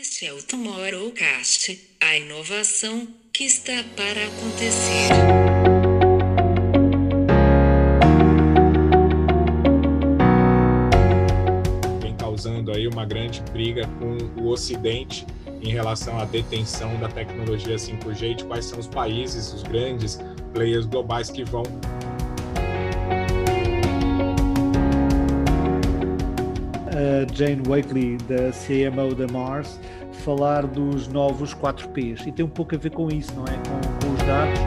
Este é o Tomorrowcast, a inovação que está para acontecer. Vem causando aí uma grande briga com o Ocidente em relação à detenção da tecnologia 5G e de quais são os países, os grandes players globais que vão Jane Wakely, da CMO da Mars, falar dos novos 4Ps. E tem um pouco a ver com isso, não é? Com, com os dados.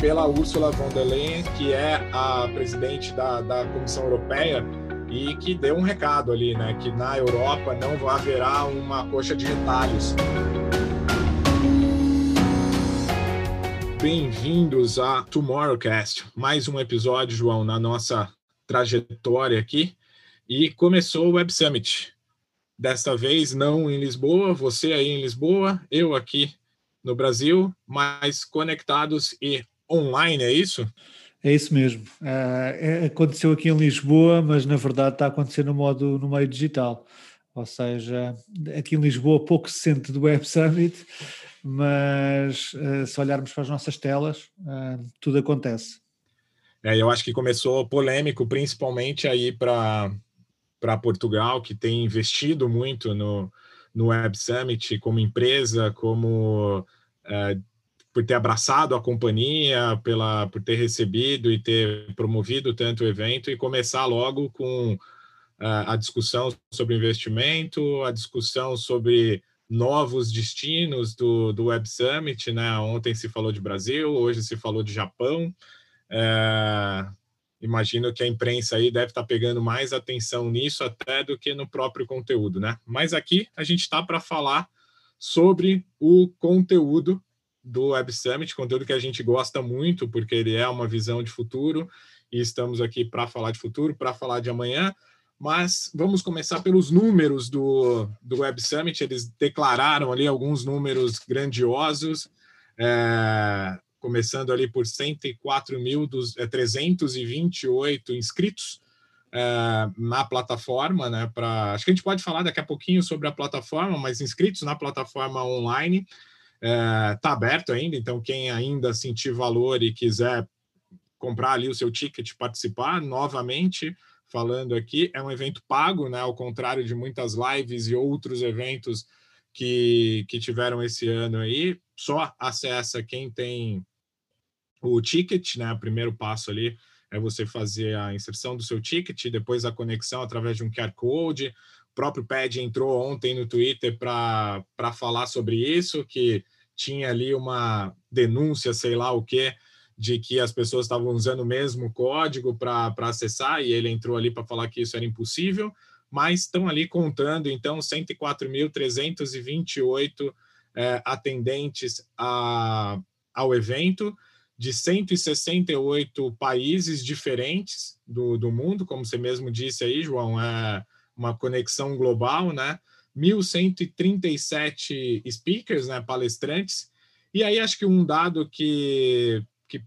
Pela Ursula von der Leyen, que é a presidente da, da Comissão Europeia, e que deu um recado ali, né? Que na Europa não haverá uma coxa de retalhos. Bem-vindos a Tomorrowcast, mais um episódio, João, na nossa trajetória aqui. E começou o Web Summit. Desta vez não em Lisboa, você aí em Lisboa, eu aqui no Brasil, mas conectados e online, é isso? É isso mesmo. Uh, aconteceu aqui em Lisboa, mas na verdade está a acontecer no modo no meio digital. Ou seja, aqui em Lisboa pouco se sente do Web Summit, mas uh, se olharmos para as nossas telas, uh, tudo acontece. É, eu acho que começou polêmico, principalmente aí para Portugal, que tem investido muito no, no Web Summit como empresa, como é, por ter abraçado a companhia, pela, por ter recebido e ter promovido tanto o evento e começar logo com uh, a discussão sobre investimento, a discussão sobre novos destinos do, do Web Summit, né? Ontem se falou de Brasil, hoje se falou de Japão. É, imagino que a imprensa aí deve estar pegando mais atenção nisso até do que no próprio conteúdo, né? Mas aqui a gente está para falar sobre o conteúdo do Web Summit, conteúdo que a gente gosta muito, porque ele é uma visão de futuro, e estamos aqui para falar de futuro, para falar de amanhã, mas vamos começar pelos números do, do Web Summit. Eles declararam ali alguns números grandiosos, é, começando ali por 104.328 é, inscritos é, na plataforma, né? Pra, acho que a gente pode falar daqui a pouquinho sobre a plataforma, mas inscritos na plataforma online está é, aberto ainda, então quem ainda sentir valor e quiser comprar ali o seu ticket, participar novamente falando aqui, é um evento pago, né? Ao contrário de muitas lives e outros eventos que, que tiveram esse ano aí, só acessa quem tem o ticket, né? O primeiro passo ali é você fazer a inserção do seu ticket, depois a conexão através de um QR Code. O próprio PED entrou ontem no Twitter para falar sobre isso, que tinha ali uma denúncia, sei lá o que, de que as pessoas estavam usando o mesmo código para acessar, e ele entrou ali para falar que isso era impossível, mas estão ali contando, então, 104.328 é, atendentes a, ao evento, de 168 países diferentes do, do mundo, como você mesmo disse aí, João, é uma conexão global, né? 1.137 speakers, né, palestrantes. E aí acho que um dado que, que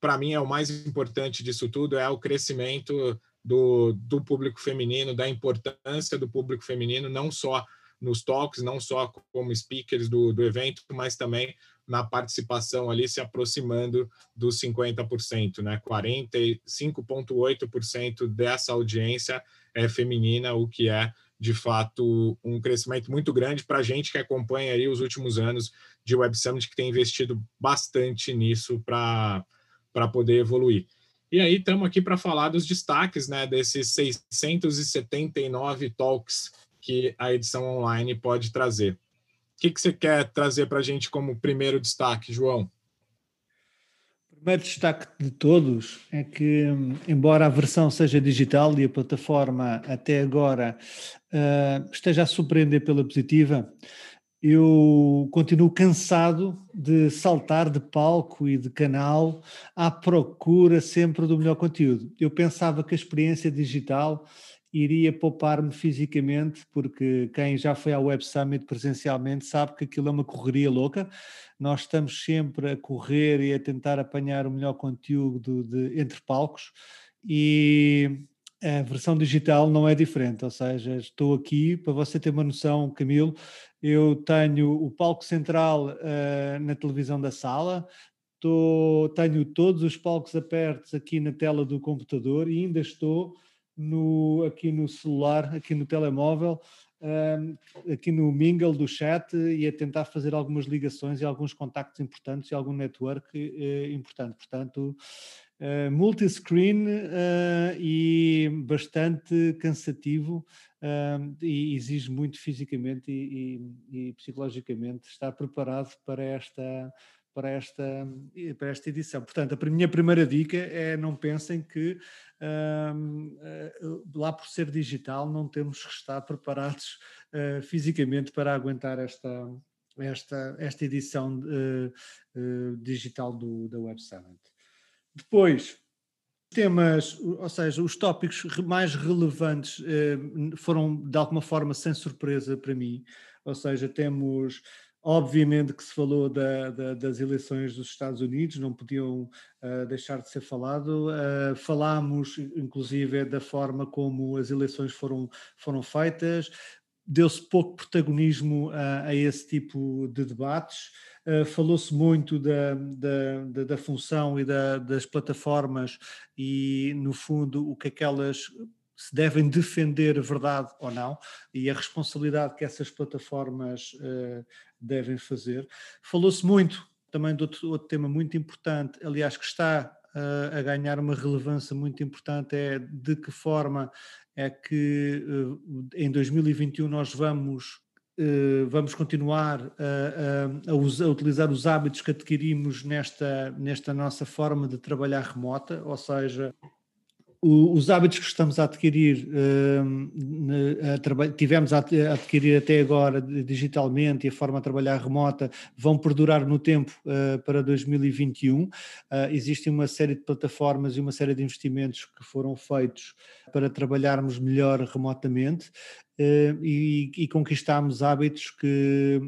para mim é o mais importante disso tudo é o crescimento do, do público feminino, da importância do público feminino, não só nos talks, não só como speakers do, do evento, mas também na participação ali se aproximando dos 50%, né? 45,8% dessa audiência é feminina, o que é de fato um crescimento muito grande para a gente que acompanha aí os últimos anos de Web Summit, que tem investido bastante nisso para poder evoluir. E aí estamos aqui para falar dos destaques né, desses 679 talks que a edição online pode trazer que, que você quer trazer para a gente como primeiro destaque, João? O primeiro destaque de todos é que, embora a versão seja digital e a plataforma até agora uh, esteja a surpreender pela positiva, eu continuo cansado de saltar de palco e de canal à procura sempre do melhor conteúdo. Eu pensava que a experiência digital iria poupar-me fisicamente, porque quem já foi ao Web Summit presencialmente sabe que aquilo é uma correria louca. Nós estamos sempre a correr e a tentar apanhar o melhor conteúdo de, entre palcos e a versão digital não é diferente, ou seja, estou aqui para você ter uma noção, Camilo. Eu tenho o palco central uh, na televisão da sala, estou, tenho todos os palcos abertos aqui na tela do computador e ainda estou no, aqui no celular, aqui no telemóvel, aqui no mingle do chat e a tentar fazer algumas ligações e alguns contactos importantes e algum network uh, importante. Portanto, uh, multiscreen uh, e bastante cansativo uh, e exige muito fisicamente e, e, e, psicologicamente estar preparado para esta para esta, para esta edição. Portanto, a minha primeira dica é não pensem que lá por ser digital não temos que estar preparados fisicamente para aguentar esta, esta, esta edição digital do, da Web Summit. Depois, temas, ou seja, os tópicos mais relevantes eh, foram de alguma forma sem surpresa para mim. Ou seja, temos, obviamente, que se falou da, da, das eleições dos Estados Unidos, não podiam uh, deixar de ser falado. Uh, falámos, inclusive, da forma como as eleições foram, foram feitas. Deu-se pouco protagonismo a, esse tipo de debates. Uh, Falou-se muito da, da, da, da, função e da, das plataformas e, no fundo, o que aquelas se devem defender a verdade ou não e a responsabilidade que essas plataformas uh, devem fazer. Falou-se muito também de outro, outro, tema muito importante, aliás, que está uh, a ganhar uma relevância muito importante, é de que forma é que em 2021 nós vamos vamos continuar a, a, a, utilizar os hábitos que adquirimos nesta, nesta nossa forma de trabalhar remota, ou seja, os hábitos que estamos a adquirir, eh, a tivemos a adquirir até agora digitalmente e a forma de trabalhar remota vão perdurar no tempo eh, para 2021. Existe uma série de plataformas e uma série de investimentos que foram feitos para trabalharmos melhor remotamente uh, e, e conquistarmos hábitos que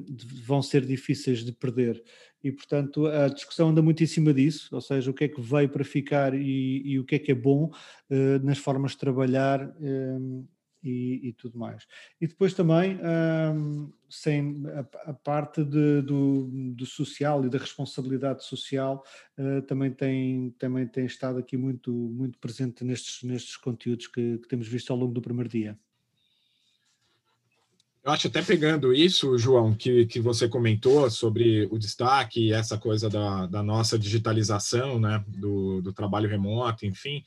vão ser difíceis de perder. E, portanto, a discussão anda muito em cima disso, ou seja, o que é que veio para ficar e, e o que é que é bom uh, nas formas de trabalhar um, e, e, tudo mais. E depois também, um, sem a, a parte de, do, do, social e da responsabilidade social, uh, também, tem, também tem estado aqui muito, muito presente nestes, nestes conteúdos que, que temos visto ao longo do primeiro dia. Eu acho até pegando isso, João, que, que você comentou sobre o destaque e essa coisa da, da nossa digitalização, né, do, do trabalho remoto, enfim,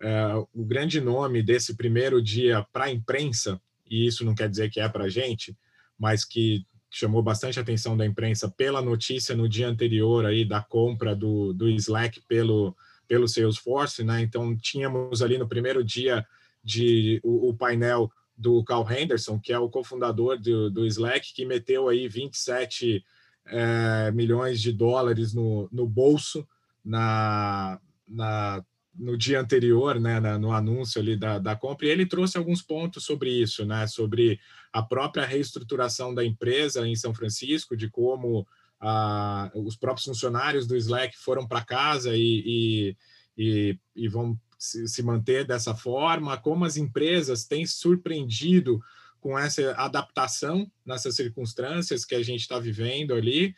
é, o grande nome desse primeiro dia para a imprensa, e isso não quer dizer que é para a gente, mas que chamou bastante atenção da imprensa pela notícia no dia anterior aí da compra do, do Slack pelo, pelo Salesforce, né? Então tínhamos ali no primeiro dia de o, o painel do Carl Henderson, que é o cofundador do, do Slack, que meteu aí 27 é, milhões de dólares no, no bolso na, na, no dia anterior, né, na, no anúncio ali da, da compra, e ele trouxe alguns pontos sobre isso, né, sobre a própria reestruturação da empresa em São Francisco, de como a, os próprios funcionários do Slack foram para casa e, e, e, e vão se, se manter dessa forma, como as empresas têm surpreendido com essa adaptação nessas circunstâncias que a gente está vivendo ali,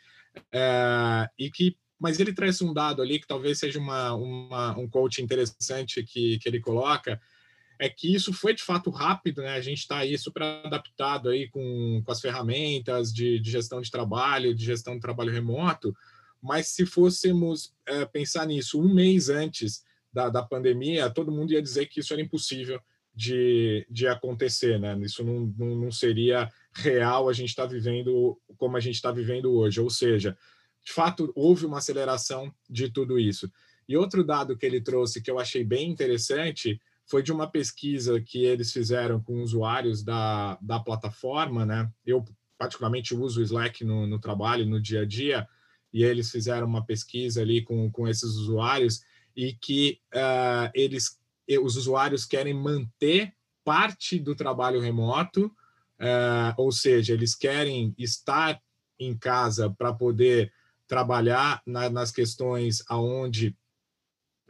é, e que, mas ele traz um dado ali que talvez seja uma, uma, um coach interessante que, que ele coloca, é que isso foi de fato rápido, né? A gente está aí super adaptado aí com, com as ferramentas de, de, gestão de trabalho, de gestão de trabalho remoto, mas se fôssemos é, pensar nisso um mês antes da, da pandemia, todo mundo ia dizer que isso era impossível de, de acontecer, né? Isso não, não, não seria real a gente está vivendo como a gente está vivendo hoje. Ou seja, de fato, houve uma aceleração de tudo isso. E outro dado que ele trouxe que eu achei bem interessante foi de uma pesquisa que eles fizeram com usuários da, da plataforma, né? Eu, particularmente, uso o Slack no, no trabalho, no dia a dia, e eles fizeram uma pesquisa ali com, com esses usuários e que uh, eles, os usuários querem manter parte do trabalho remoto, uh, ou seja, eles querem estar em casa para poder trabalhar na, nas questões aonde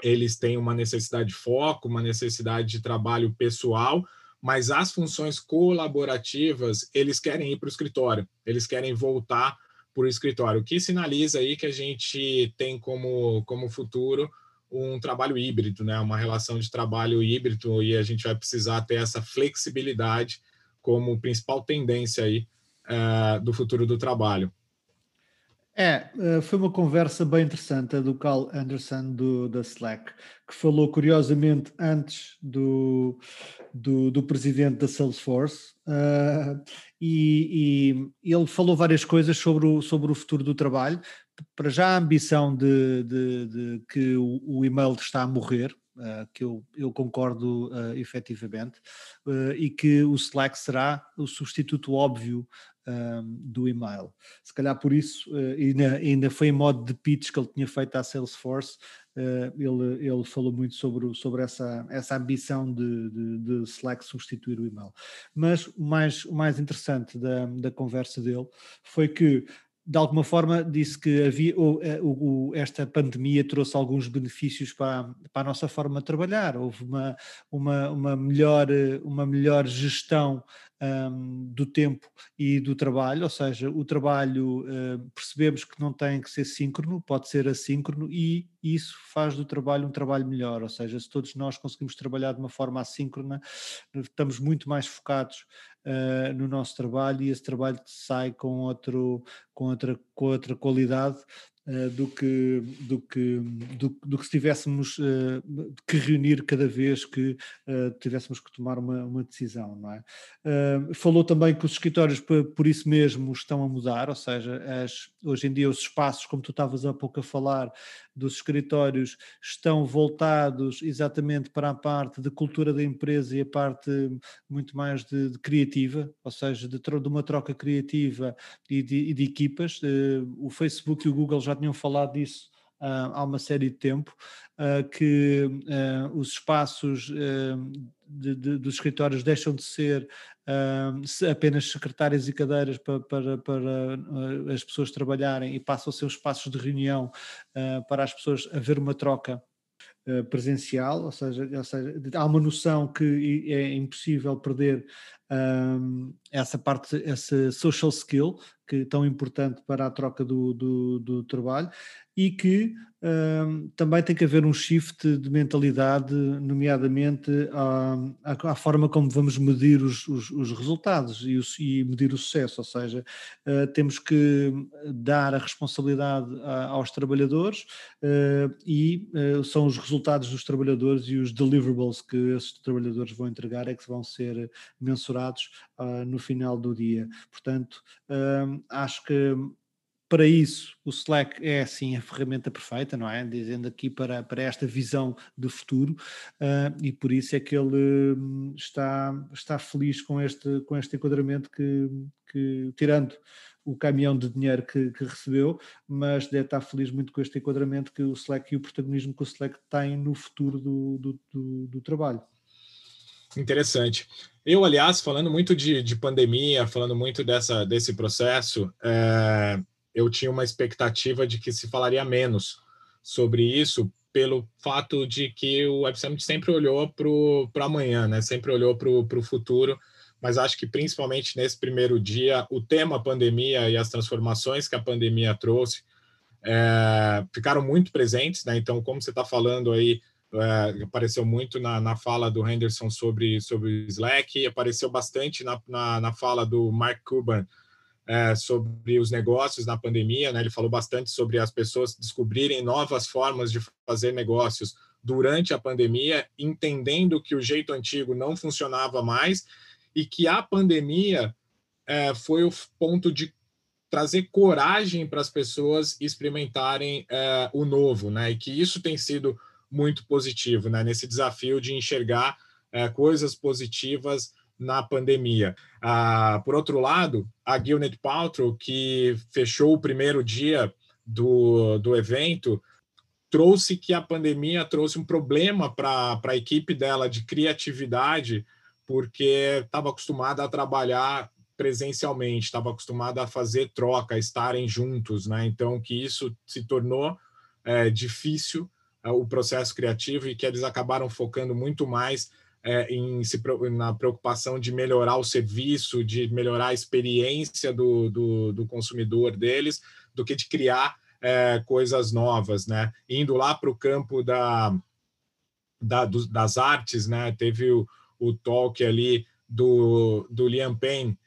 eles têm uma necessidade de foco, uma necessidade de trabalho pessoal, mas as funções colaborativas, eles querem ir para o escritório, eles querem voltar para o escritório, o que sinaliza aí que a gente tem como, como futuro um trabalho híbrido, né? uma relação de trabalho híbrido, e a gente vai precisar ter essa flexibilidade como principal tendência aí, uh, do futuro do trabalho. É, eh, foi uma conversa bem interessante a do Carl Anderson do, da Slack, que falou curiosamente antes do, do, do presidente da Salesforce uh, e, e, ele falou várias coisas sobre o, sobre o futuro do trabalho. Para já a ambição de, de, de que o, e-mail está a morrer, Uh, que eu, eu concordo uh, efetivamente, uh, e que o Slack será o substituto óbvio um, do e-mail. Se calhar por isso, ainda, ainda foi em modo de pitch que ele tinha feito à Salesforce, ele, ele falou muito sobre, sobre essa, essa ambição de, de, de Slack substituir o e-mail. Mas o mais, o mais interessante da, da conversa dele foi que de alguma forma disse que havia eh, o, o, esta pandemia trouxe alguns benefícios para, para a nossa forma de trabalhar. Houve uma, uma, uma, melhor, uma melhor gestão um, do tempo e do trabalho, ou seja, o trabalho uh, percebemos que não tem que ser síncrono, pode ser assíncrono e isso faz do trabalho um trabalho melhor, ou seja, se todos nós conseguimos trabalhar de uma forma assíncrona, estamos muito mais focados uh, no nosso trabalho e esse trabalho sai com, outro, com, outra, com outra qualidade uh, do, que, do, que, do, do, que se tivéssemos uh, que reunir cada vez que tivéssemos que tomar uma, uma decisão. Não é? falou também que os escritórios, por, por, isso mesmo, estão a mudar, ou seja, as, hoje em dia os espaços, como tu estavas há pouco a falar, dos escritórios estão voltados exatamente para a parte de cultura da empresa e a parte muito mais de, de criativa, ou seja, de, de, uma troca criativa e de, e de equipas. O Facebook e o Google já tinham falado disso uh, há uma série de tempo, uh, que uh, os espaços de, de, dos escritórios deixam de ser apenas secretárias e cadeiras para, para, para as pessoas trabalharem e passam a ser os espaços de reunião para as pessoas haver uma troca presencial, ou seja, ou seja, há uma noção que é impossível perder um, essa parte, essa social skill que é tão importante para a troca do, do, do trabalho e que um, também tem que haver um shift de mentalidade, nomeadamente à, à, forma como vamos medir os, os, os resultados e, os, e, medir o sucesso, ou seja, uh, temos que dar a responsabilidade a, aos trabalhadores uh, e uh, são os resultados dos trabalhadores e os deliverables que esses trabalhadores vão entregar é que vão ser mensurados no final do dia. Portanto, acho que para isso, o Slack é sim a ferramenta perfeita, não é? Dizendo aqui para, para esta visão de futuro, uh, e por isso é que ele hum, está, está feliz com este, com este enquadramento que, que tirando o caminhão de dinheiro que, que, recebeu, mas deve estar feliz muito com este enquadramento que o Slack e o protagonismo que o Slack tem no futuro do, do, do, do trabalho. Interessante. Eu, aliás, falando muito de, de pandemia, falando muito dessa, desse processo, é, eu tinha uma expectativa de que se falaria menos sobre isso, pelo fato de que o Web Summit sempre olhou para amanhã, né? sempre olhou para o futuro, mas acho que principalmente nesse primeiro dia, o tema pandemia e as transformações que a pandemia trouxe é, ficaram muito presentes, né? Então, como você está falando aí, é, apareceu muito na, na fala do Henderson sobre, sobre o Slack, apareceu bastante na, na, na fala do Mark Cuban é, sobre os negócios na pandemia, né? Ele falou bastante sobre as pessoas descobrirem novas formas de fazer negócios durante a pandemia, entendendo que o jeito antigo não funcionava mais e que a pandemia é, foi o ponto de trazer coragem para as pessoas experimentarem é, o novo, né? E que isso tem sido muito positivo, né? Nesse desafio de enxergar é, coisas positivas na pandemia. Ah, por outro lado, a Gwyneth Paltrow, que fechou o primeiro dia do, do evento, trouxe que a pandemia trouxe um problema para a equipe dela de criatividade, porque estava acostumada a trabalhar presencialmente, estava acostumada a fazer troca, a estarem juntos, né? Então, que isso se tornou é, difícil o processo criativo e que eles acabaram focando muito mais é, em se, na preocupação de melhorar o serviço, de melhorar a experiência do, do, do consumidor deles, do que de criar é, coisas novas, né? Indo lá para o campo da, da, do, das artes, né? Teve o, o talk ali do, do Liam Payne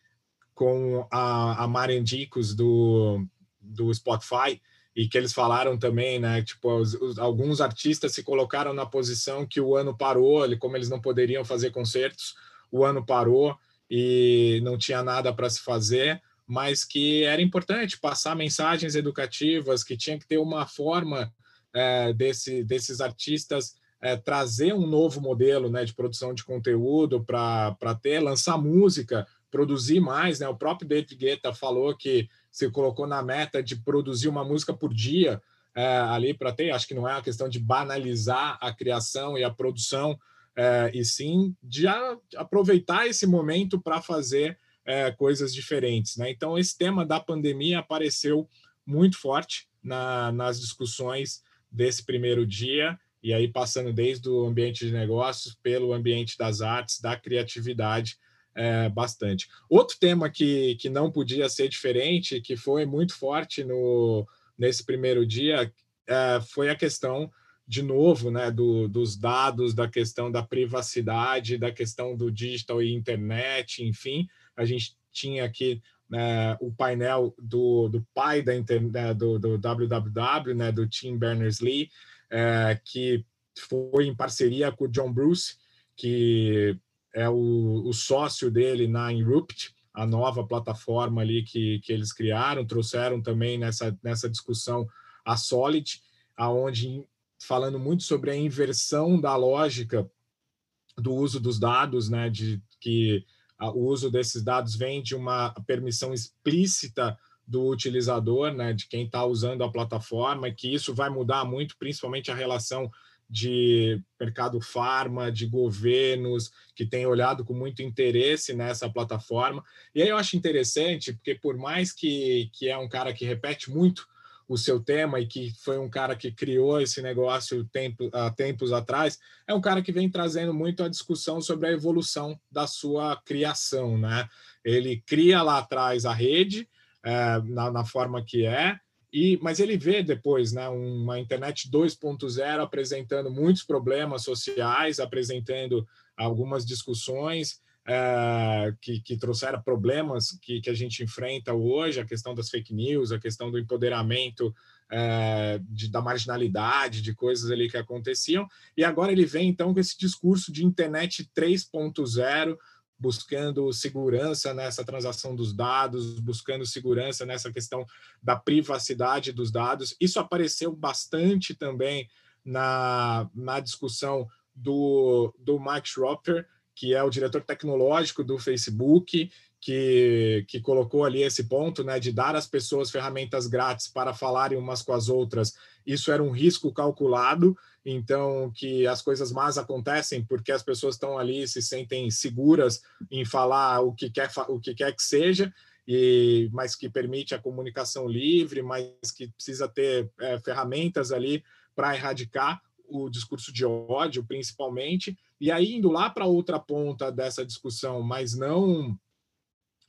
com a, a Maren Dicos do, do Spotify, e que eles falaram também, né? Tipo, os, os, alguns artistas se colocaram na posição que o ano parou, como eles não poderiam fazer concertos, o ano parou e não tinha nada para se fazer, mas que era importante passar mensagens educativas, que tinha que ter uma forma é, desse, desses artistas é, trazer um novo modelo né, de produção de conteúdo para ter, lançar música, produzir mais. Né? O próprio David Guetta falou que se colocou na meta de produzir uma música por dia é, ali para ter. Acho que não é uma questão de banalizar a criação e a produção, é, e sim de a, aproveitar esse momento para fazer é, coisas diferentes. Né? Então, esse tema da pandemia apareceu muito forte na, nas discussões desse primeiro dia, e aí passando desde o ambiente de negócios, pelo ambiente das artes, da criatividade, é, bastante. Outro tema que, que não podia ser diferente, que foi muito forte no, nesse primeiro dia, é, foi a questão, de novo, né, do, dos dados, da questão da privacidade, da questão do digital e internet, enfim. A gente tinha aqui né, o painel do, do pai da internet, né, do, do WWW, né, do Tim Berners-Lee, é, que foi em parceria com o John Bruce, que é o, o sócio dele na Inrupt, a nova plataforma ali que, que eles criaram, trouxeram também nessa, nessa discussão a Solid, aonde falando muito sobre a inversão da lógica do uso dos dados, né, de que a, o uso desses dados vem de uma permissão explícita do utilizador, né, de quem está usando a plataforma, que isso vai mudar muito, principalmente a relação de mercado farma, de governos que têm olhado com muito interesse nessa plataforma. E aí eu acho interessante, porque por mais que, que é um cara que repete muito o seu tema e que foi um cara que criou esse negócio tempo, há tempos atrás, é um cara que vem trazendo muito a discussão sobre a evolução da sua criação. Né? Ele cria lá atrás a rede, é, na, na forma que é, e, mas ele vê depois né, uma internet 2.0 apresentando muitos problemas sociais, apresentando algumas discussões é, que, que, trouxeram problemas que, que, a gente enfrenta hoje, a questão das fake news, a questão do empoderamento é, de, da marginalidade, de coisas ali que aconteciam. E agora ele vem então com esse discurso de internet 3.0, buscando segurança nessa transação dos dados, buscando segurança nessa questão da privacidade dos dados. Isso apareceu bastante também na, na discussão do, do Mike Schroepfer, que é o diretor tecnológico do Facebook, que, que colocou ali esse ponto né, de dar às pessoas ferramentas grátis para falarem umas com as outras. Isso era um risco calculado então que as coisas más acontecem porque as pessoas estão ali se sentem seguras em falar o que quer o que quer que seja e mas que permite a comunicação livre mas que precisa ter é, ferramentas ali para erradicar o discurso de ódio principalmente. E aí indo lá para outra ponta dessa discussão mas não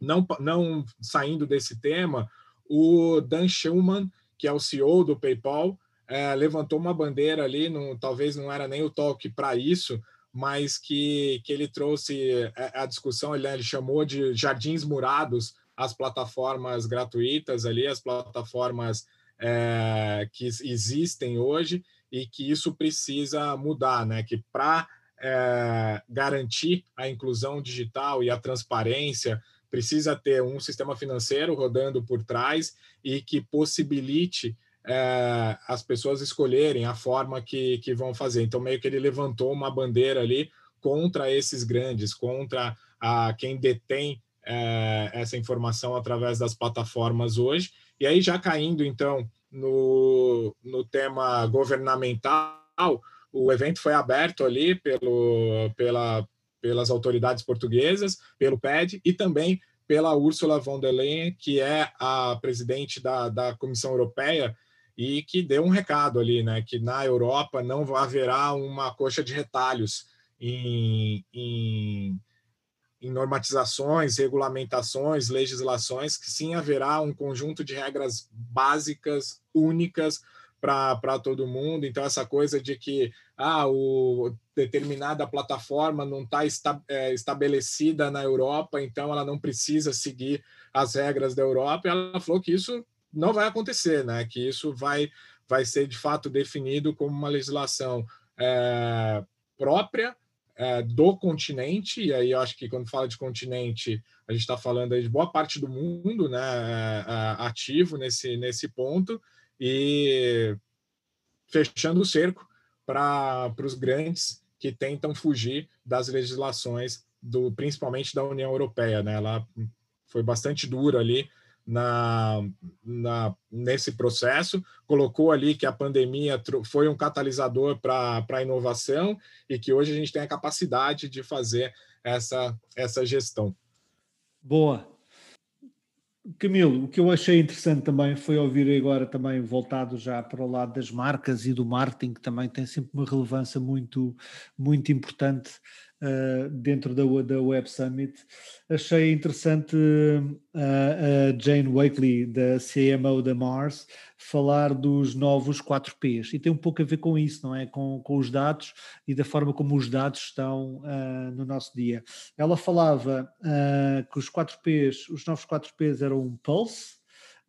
não não saindo desse tema o Dan Schulman que é o CEO do PayPal é, levantou uma bandeira ali, não, talvez não era nem o toque para isso, mas que, que ele trouxe a, a discussão, ele, ele, chamou de jardins murados as plataformas gratuitas ali, as plataformas é, que existem hoje e que isso precisa mudar, né? Que para é, garantir a inclusão digital e a transparência precisa ter um sistema financeiro rodando por trás e que possibilite é, as pessoas escolherem a forma que, que vão fazer. Então, meio que ele levantou uma bandeira ali contra esses grandes, contra a, quem detém é, essa informação através das plataformas hoje. E aí, já caindo, então, no, no tema governamental, o evento foi aberto ali pelo, pela, pelas autoridades portuguesas, pelo PED e também pela Ursula von der Leyen, que é a presidente da, da Comissão Europeia, e que deu um recado ali, né, que na Europa não haverá uma coxa de retalhos em, em, em normatizações, regulamentações, legislações, que sim haverá um conjunto de regras básicas, únicas, para todo mundo. Então, essa coisa de que ah, o, determinada plataforma não está esta, é, estabelecida na Europa, então ela não precisa seguir as regras da Europa. Ela falou que isso não vai acontecer, né? que isso vai, vai ser de fato definido como uma legislação é, própria é, do continente, e aí eu acho que quando fala de continente, a gente está falando aí de boa parte do mundo né, é, ativo nesse, nesse ponto, e fechando o cerco para os grandes que tentam fugir das legislações do principalmente da União Europeia, né? Ela foi bastante dura ali na, na nesse processo, colocou ali que a pandemia foi um catalisador para a inovação e que hoje a gente tem a capacidade de fazer essa essa gestão. Boa, Camilo, o que eu achei interessante também foi ouvir agora também voltado já para o lado das marcas e do marketing, que também tem sempre uma relevância muito, muito importante uh, dentro da, da Web Summit. Achei interessante uh, a Jane Wakely, da CMO da Mars, falar dos novos 4Ps. E tem um pouco a ver com isso, não é? Com, com os dados e da forma como os dados estão uh, no nosso dia. Ela falava que os 4Ps, os novos 4Ps eram um pulse,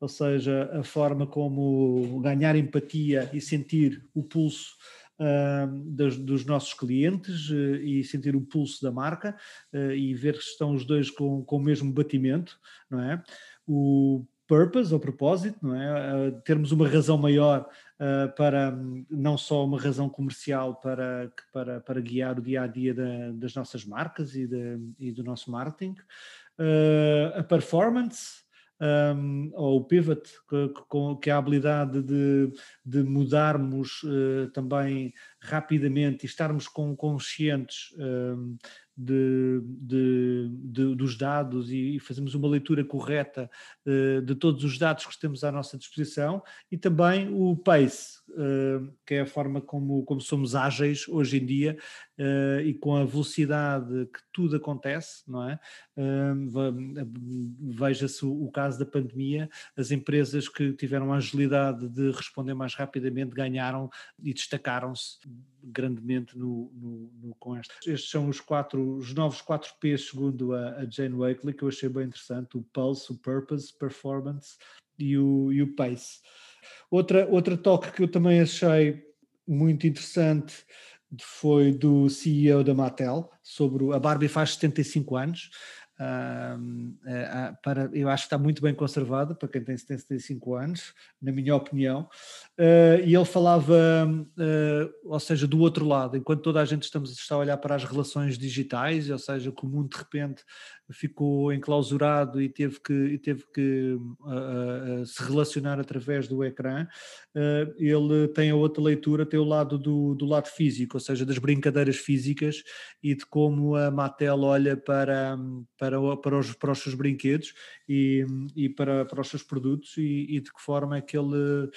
ou seja, a forma como ganhar empatia e sentir o pulso uh, dos, dos, nossos clientes uh, e sentir o pulso da marca uh, e ver se estão os dois com, com o mesmo batimento, não é? O purpose, o propósito, não é? termos uma razão maior para não só uma razão comercial para, para, para guiar o dia a dia da, das nossas marcas e, de, e do nosso marketing, a performance, um, ou o pivot, que, que, é a habilidade de, de mudarmos uh, também rapidamente e estarmos com, conscientes um, de, de, de, dos dados e, fazermos uma leitura correta uh, de todos os dados que temos à nossa disposição e também o pace, uh, que é a forma como, como somos ágeis hoje em dia uh, e com a velocidade que tudo acontece, não é? Veja-se o, caso da pandemia, as empresas que tiveram a agilidade de responder mais rapidamente ganharam e destacaram-se grandemente no, no, no, com estes. Estes são os quatro, os novos 4 P segundo a, a Jane Wakely, que eu achei bem interessante, o Pulse, o Purpose, Performance e o, e o Pace. Outra, outra toque que eu também achei muito interessante foi do CEO da Mattel, sobre a Barbie faz 75 anos, uh, para, eu acho que está muito bem conservada para quem tem 75 anos, na minha opinião. Uh, e ele falava, uh, ou seja, do outro lado, enquanto toda a gente estamos, está a olhar para as relações digitais, ou seja, que o mundo de repente ficou enclausurado e teve que, e teve que uh, uh, se relacionar através do ecrã, uh, ele tem a outra leitura, tem o lado do, do lado físico, ou seja, das brincadeiras físicas e de como a Mattel olha para, para, para, os, para os seus brinquedos e, e para, para os seus produtos e, e de que forma é que ele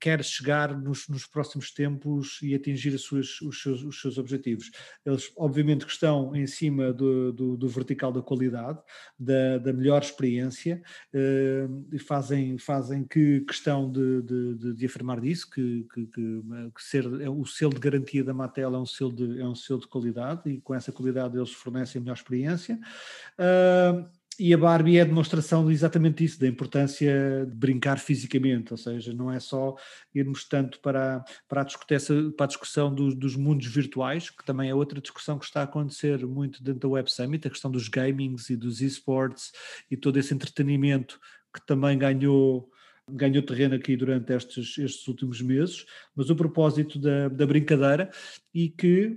quer chegar nos, nos, próximos tempos e atingir os, seus, os, seus, objetivos. Eles, obviamente, que estão em cima do, do, do vertical da qualidade, da, da melhor experiência, eh, e fazem, fazem que questão de, de, de afirmar disso, que, que, que, que, ser, é, o selo de garantia da Mattel é um selo de, é um selo de qualidade, e com essa qualidade eles fornecem melhor experiência. Uh, e a Barbie é a demonstração de exatamente isso, da importância de brincar fisicamente, ou seja, não é só irmos tanto para, para, a, discussão, para a discussão dos, dos mundos virtuais, que também é outra discussão que está a acontecer muito dentro da Web Summit, a questão dos gamings e dos esports e todo esse entretenimento que também ganhou ganhou terreno aqui durante estes, estes últimos meses, mas o propósito da, da brincadeira e que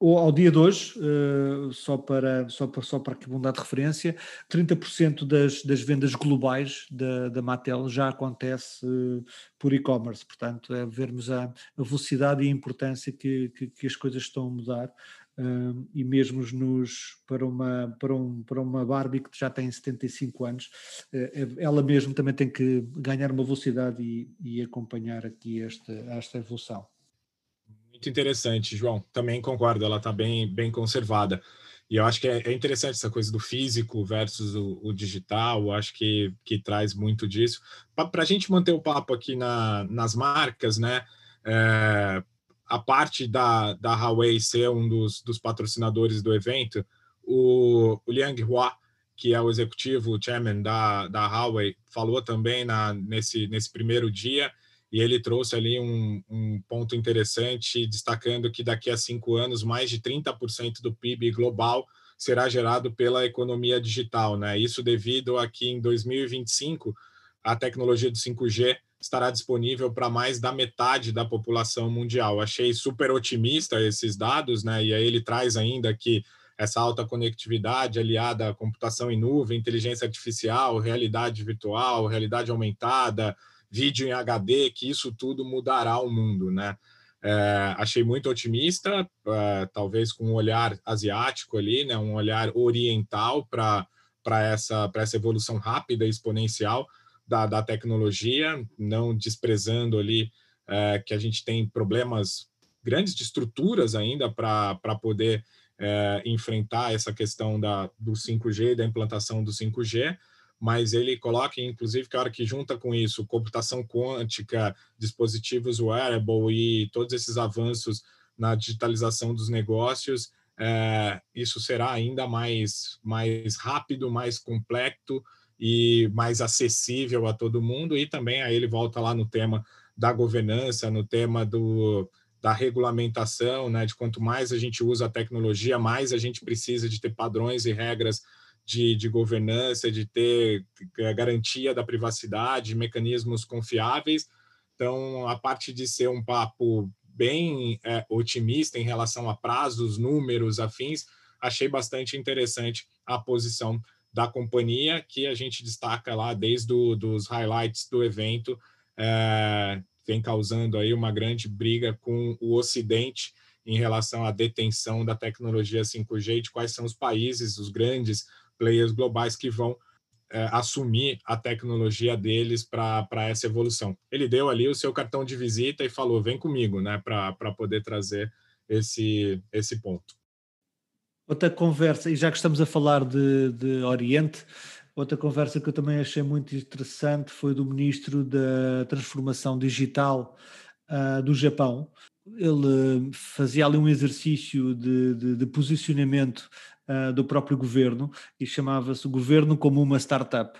ao dia de hoje, uh, só, para, só, para, só para aqui um de referência, 30% das, das vendas globais da, da Mattel já acontece uh, por e-commerce, portanto é vermos a, a, velocidade e a importância que, que, que, as coisas estão a mudar uh, e mesmo nos, para, uma, para, um, para uma Barbie que já tem 75 anos, uh, ela mesmo também tem que ganhar uma velocidade e, e acompanhar aqui esta, esta evolução. Muito interessante, João. Também concordo, ela está bem, bem conservada. E eu acho que é, é interessante essa coisa do físico versus o, o digital, eu acho que, que traz muito disso. Para a gente manter o papo aqui na, nas marcas, né? É, a parte da, da Huawei ser um dos, dos patrocinadores do evento, o, o Liang Hua, que é o executivo, o chairman da, da Huawei, falou também na, nesse, nesse primeiro dia e ele trouxe ali um, um, ponto interessante, destacando que daqui a cinco anos, mais de 30% do PIB global será gerado pela economia digital. Né? Isso devido a que em 2025 a tecnologia do 5G estará disponível para mais da metade da população mundial. Achei super otimista esses dados, né? e aí ele traz ainda que essa alta conectividade aliada à computação em nuvem, inteligência artificial, realidade virtual, realidade aumentada, vídeo em HD, que isso tudo mudará o mundo, né? É, achei muito otimista, é, talvez com um olhar asiático ali, né? Um olhar oriental para essa para essa evolução rápida e exponencial da, da tecnologia, não desprezando ali é, que a gente tem problemas grandes de estruturas ainda para poder é, enfrentar essa questão da, do 5G, da implantação do 5G, mas ele coloca, inclusive, que a hora que junta com isso computação quântica, dispositivos wearable e todos esses avanços na digitalização dos negócios, é, isso será ainda mais, mais rápido, mais complexo e mais acessível a todo mundo. E também aí ele volta lá no tema da governança, no tema do, da regulamentação, né, de quanto mais a gente usa a tecnologia, mais a gente precisa de ter padrões e regras de, de governança, de ter é, garantia da privacidade, mecanismos confiáveis. Então, a parte de ser um papo bem é, otimista em relação a prazos, números, afins, achei bastante interessante a posição da companhia, que a gente destaca lá desde do, dos highlights do evento, é, vem causando aí uma grande briga com o Ocidente em relação à detenção da tecnologia 5G, de quais são os países, os grandes players globais que vão é, assumir a tecnologia deles para essa evolução. Ele deu ali o seu cartão de visita e falou: vem comigo, né, para poder trazer esse, esse ponto. Outra conversa, e já que estamos a falar de, de Oriente, outra conversa que eu também achei muito interessante foi do ministro da Transformação Digital uh, do Japão. Ele fazia ali um exercício de, de, de posicionamento uh, do próprio governo e chamava-se Governo como uma startup.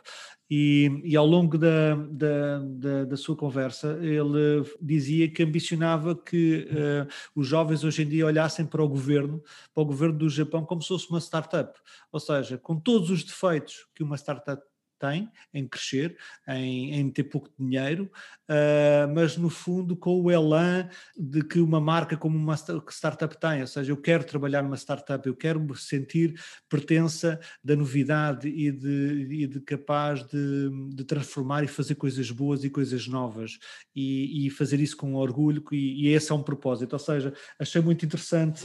E, e, ao longo da, da, da, da, sua conversa, ele dizia que ambicionava que uh, os jovens hoje em dia olhassem para o governo, para o governo do Japão, como se fosse uma startup. Ou seja, com todos os defeitos que uma startup tem em crescer, em, em ter pouco dinheiro, uh, mas no fundo com o elan de que uma marca como uma startup tem, ou seja, eu quero trabalhar numa startup, eu quero me sentir pertença da novidade e de, e de capaz de, de, transformar e fazer coisas boas e coisas novas. E, e fazer isso com orgulho e, e esse é um propósito, ou seja, achei muito interessante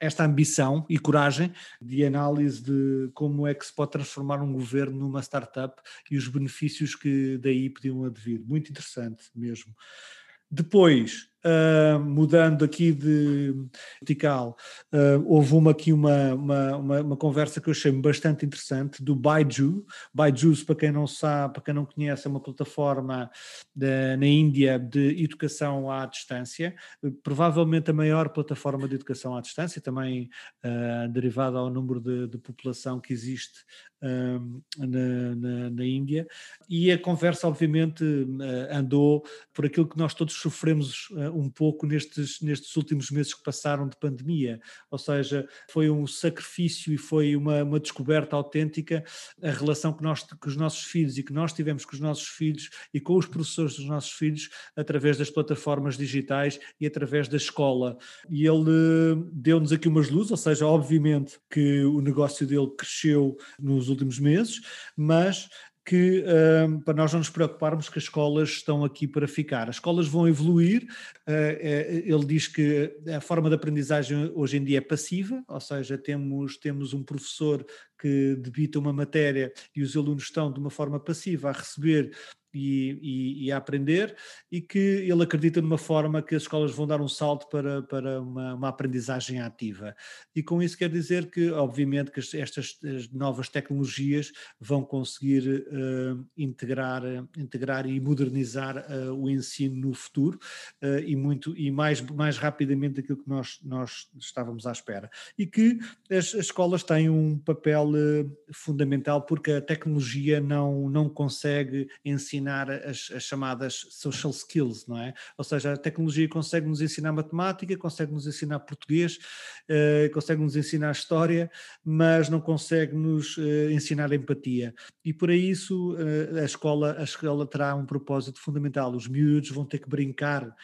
esta ambição e coragem de análise de como é que se pode transformar um governo numa startup e os benefícios que daí podiam advir. Muito interessante mesmo. Depois, Uh, mudando aqui de vertical, uh, houve uma, aqui uma, uma, uma, uma, conversa que eu achei bastante interessante do Baiju. Baiju, para quem não sabe, para quem não conhece, é uma plataforma de, na Índia de educação à distância, provavelmente a maior plataforma de educação à distância, também uh, derivada ao número de, de população que existe na, na, na, Índia. E a conversa, obviamente, andou por aquilo que nós todos sofremos um pouco nestes, nestes últimos meses que passaram de pandemia, ou seja, foi um sacrifício e foi uma, uma descoberta autêntica a relação que nós, com os nossos filhos e que nós tivemos com os nossos filhos e com os professores dos nossos filhos através das plataformas digitais e através da escola. E ele deu-nos aqui umas luzes, ou seja, obviamente que o negócio dele cresceu nos últimos meses, mas que uh, para nós não nos preocuparmos que as escolas estão aqui para ficar. As escolas vão evoluir. Uh, ele diz que a forma de aprendizagem hoje em dia é passiva, ou seja, temos, temos um professor que debita uma matéria e os alunos estão de uma forma passiva a receber e, e, e, a aprender, e que ele acredita numa forma que as escolas vão dar um salto para, para uma, uma aprendizagem ativa. E com isso quer dizer que, obviamente, que estas novas tecnologias vão conseguir uh, integrar, integrar e modernizar uh, o ensino no futuro uh, e muito e mais, mais rapidamente daquilo que nós, nós estávamos à espera. E que as, as escolas têm um papel fundamental porque a tecnologia não, não consegue ensinar ensinar as, as, chamadas social skills, não é? Ou seja, a tecnologia consegue nos ensinar matemática, consegue nos ensinar português, uh, consegue nos ensinar história, mas não consegue nos uh, ensinar empatia. E por isso uh, a escola a escola terá um propósito fundamental. Os miúdos vão ter que brincar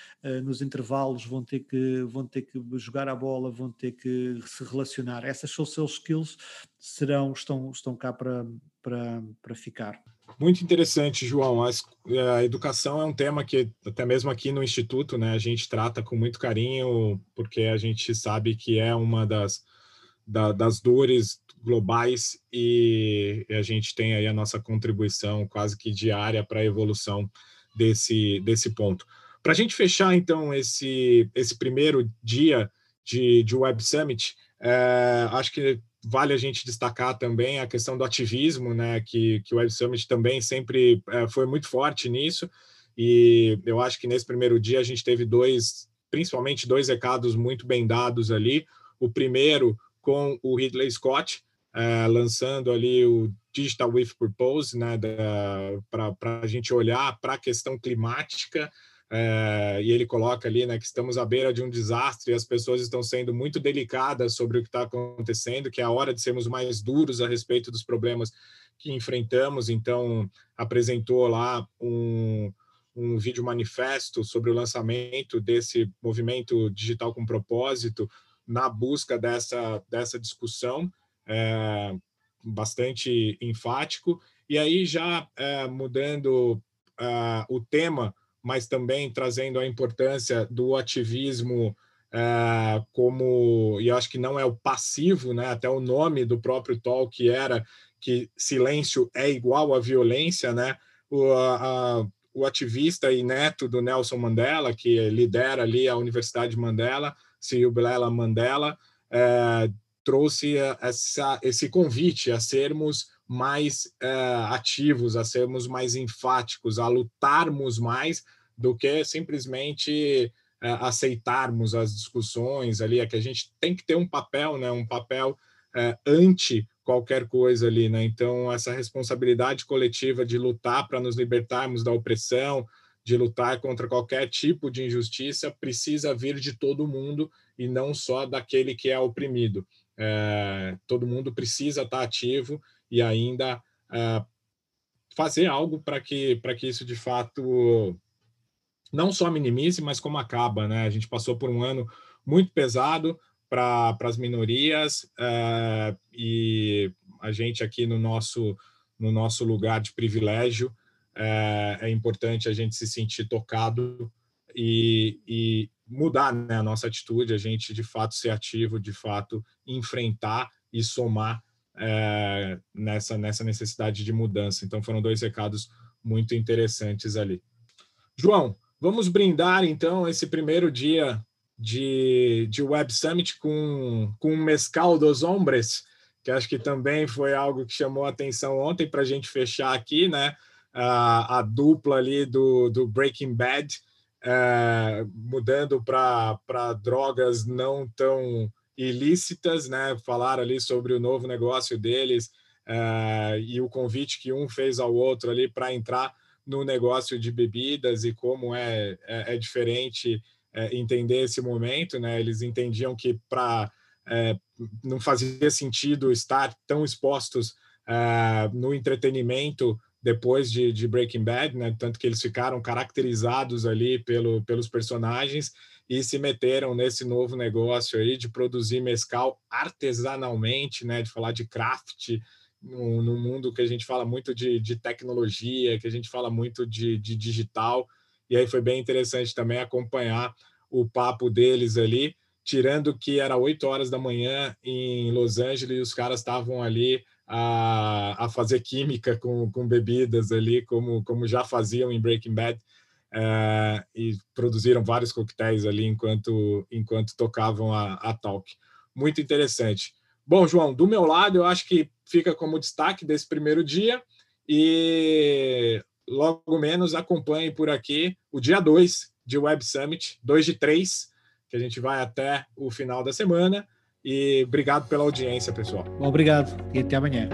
nos intervalos, vão ter que vão ter que jogar a bola, vão ter que se relacionar. Essas social skills serão estão estão cá para para, para ficar. Muito interessante, João. A, a, educação é um tema que, até mesmo aqui no Instituto, né, a gente trata com muito carinho, porque a gente sabe que é uma das, da, das dores globais e a gente tem aí a nossa contribuição quase que diária para a evolução desse, desse ponto. Para a gente fechar, então, esse, esse primeiro dia de, de Web Summit, é, acho que vale a gente destacar também a questão do ativismo, né, que, que o Web Summit também sempre é, foi muito forte nisso, e eu acho que nesse primeiro dia a gente teve dois, principalmente dois recados muito bem dados ali. O primeiro com o Ridley Scott, é, lançando ali o Digital with Purpose, né, para a gente olhar para a questão climática, é, e ele coloca ali né, que estamos à beira de um desastre e as pessoas estão sendo muito delicadas sobre o que está acontecendo, que é a hora de sermos mais duros a respeito dos problemas que enfrentamos. Então, apresentou lá um, um vídeo manifesto sobre o lançamento desse movimento digital com propósito na busca dessa, dessa discussão, é, bastante enfático. E aí, já é, mudando uh, o tema mas também trazendo a importância do ativismo é, como, e acho que não é o passivo, né? até o nome do próprio talk era que silêncio é igual a violência, né? O, a, o ativista e neto do Nelson Mandela, que lidera ali a Universidade Mandela, Silblela Mandela, é, trouxe essa, esse convite a sermos mais é, ativos, a sermos mais enfáticos, a lutarmos mais do que simplesmente é, aceitarmos as discussões ali, é que a gente tem que ter um papel, né, um papel é, anti qualquer coisa ali, né? Então essa responsabilidade coletiva de lutar para nos libertarmos da opressão, de lutar contra qualquer tipo de injustiça precisa vir de todo mundo e não só daquele que é oprimido. É, todo mundo precisa estar ativo e ainda é, fazer algo para que para que isso de fato não só minimize, mas como acaba. Né? A gente passou por um ano muito pesado para as minorias é, e a gente aqui no nosso, no nosso lugar de privilégio é, é importante a gente se sentir tocado e, e mudar né, a nossa atitude, a gente de fato ser ativo, de fato enfrentar e somar é, nessa, nessa necessidade de mudança. Então foram dois recados muito interessantes ali. João, Vamos brindar, então, esse primeiro dia de, de Web Summit com, com o Mescal dos Hombres, que acho que também foi algo que chamou a atenção ontem para a gente fechar aqui, né? A, a dupla ali do, do Breaking Bad, é, mudando para drogas não tão ilícitas, né? Falar ali sobre o novo negócio deles é, e o convite que um fez ao outro ali para entrar no negócio de bebidas e como é, é, é diferente é, entender esse momento, né? Eles entendiam que para é, não fazia sentido estar tão expostos é, no entretenimento depois de, de, Breaking Bad, né? Tanto que eles ficaram caracterizados ali pelo, pelos personagens e se meteram nesse novo negócio aí de produzir mescal artesanalmente, né? De falar de craft, no, no, mundo que a gente fala muito de, de tecnologia, que a gente fala muito de, de digital, e aí foi bem interessante também acompanhar o papo deles ali, tirando que era 8 horas da manhã em Los Angeles e os caras estavam ali a, a fazer química com, com bebidas ali, como, como já faziam em Breaking Bad, é, e produziram vários coquetéis ali enquanto, enquanto tocavam a, a talk. Muito interessante. Bom, João, do meu lado, eu acho que fica como destaque desse primeiro dia e logo menos acompanhe por aqui o dia 2 de Web Summit, 2 de 3, que a gente vai até o final da semana. E obrigado pela audiência, pessoal. Bom, obrigado e até amanhã.